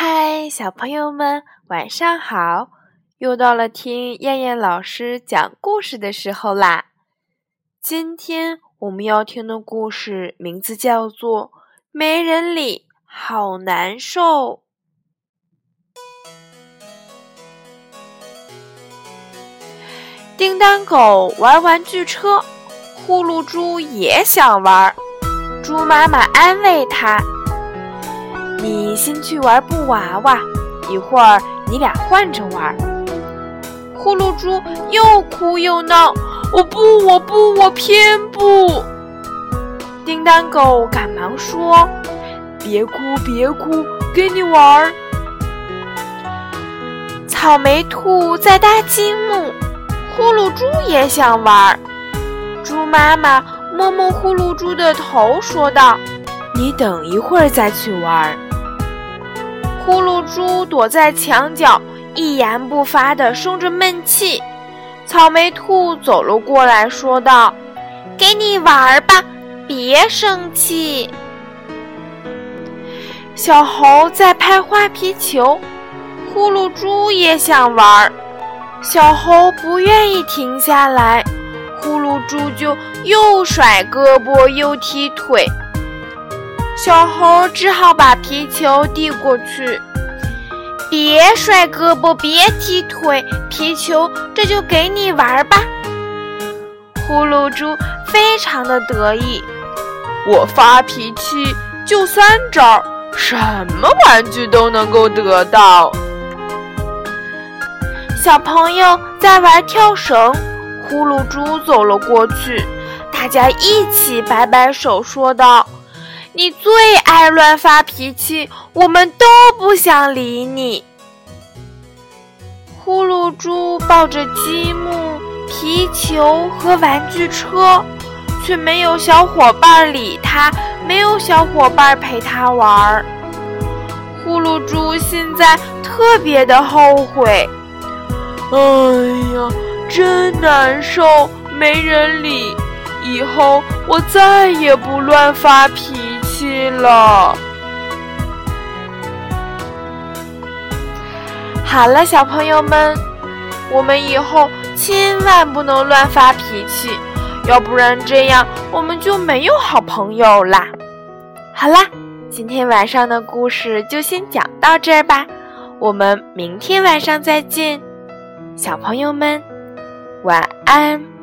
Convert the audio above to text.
嗨，小朋友们，晚上好！又到了听燕燕老师讲故事的时候啦。今天我们要听的故事名字叫做《没人理，好难受》。叮当狗玩玩具车，呼噜猪也想玩。猪妈妈安慰它。你先去玩布娃娃，一会儿你俩换着玩。呼噜猪又哭又闹，我不，我不，我偏不。叮当狗赶忙说：“别哭，别哭，跟你玩。”草莓兔在搭积木，呼噜猪也想玩。猪妈妈摸摸呼噜猪的头，说道：“你等一会儿再去玩。”呼噜猪躲在墙角，一言不发地生着闷气。草莓兔走了过来，说道：“给你玩吧，别生气。”小猴在拍花皮球，呼噜猪也想玩。小猴不愿意停下来，呼噜猪就又甩胳膊又踢腿。小猴只好把皮球递过去，别甩胳膊，别踢腿，皮球这就给你玩吧。呼噜猪非常的得意，我发脾气就三招，什么玩具都能够得到。小朋友在玩跳绳，呼噜猪走了过去，大家一起摆摆手，说道。你最爱乱发脾气，我们都不想理你。呼噜猪抱着积木、皮球和玩具车，却没有小伙伴理他，没有小伙伴陪他玩儿。呼噜猪现在特别的后悔，哎呀，真难受，没人理。以后我再也不乱发脾了。好了，小朋友们，我们以后千万不能乱发脾气，要不然这样我们就没有好朋友啦。好啦，今天晚上的故事就先讲到这儿吧，我们明天晚上再见，小朋友们，晚安。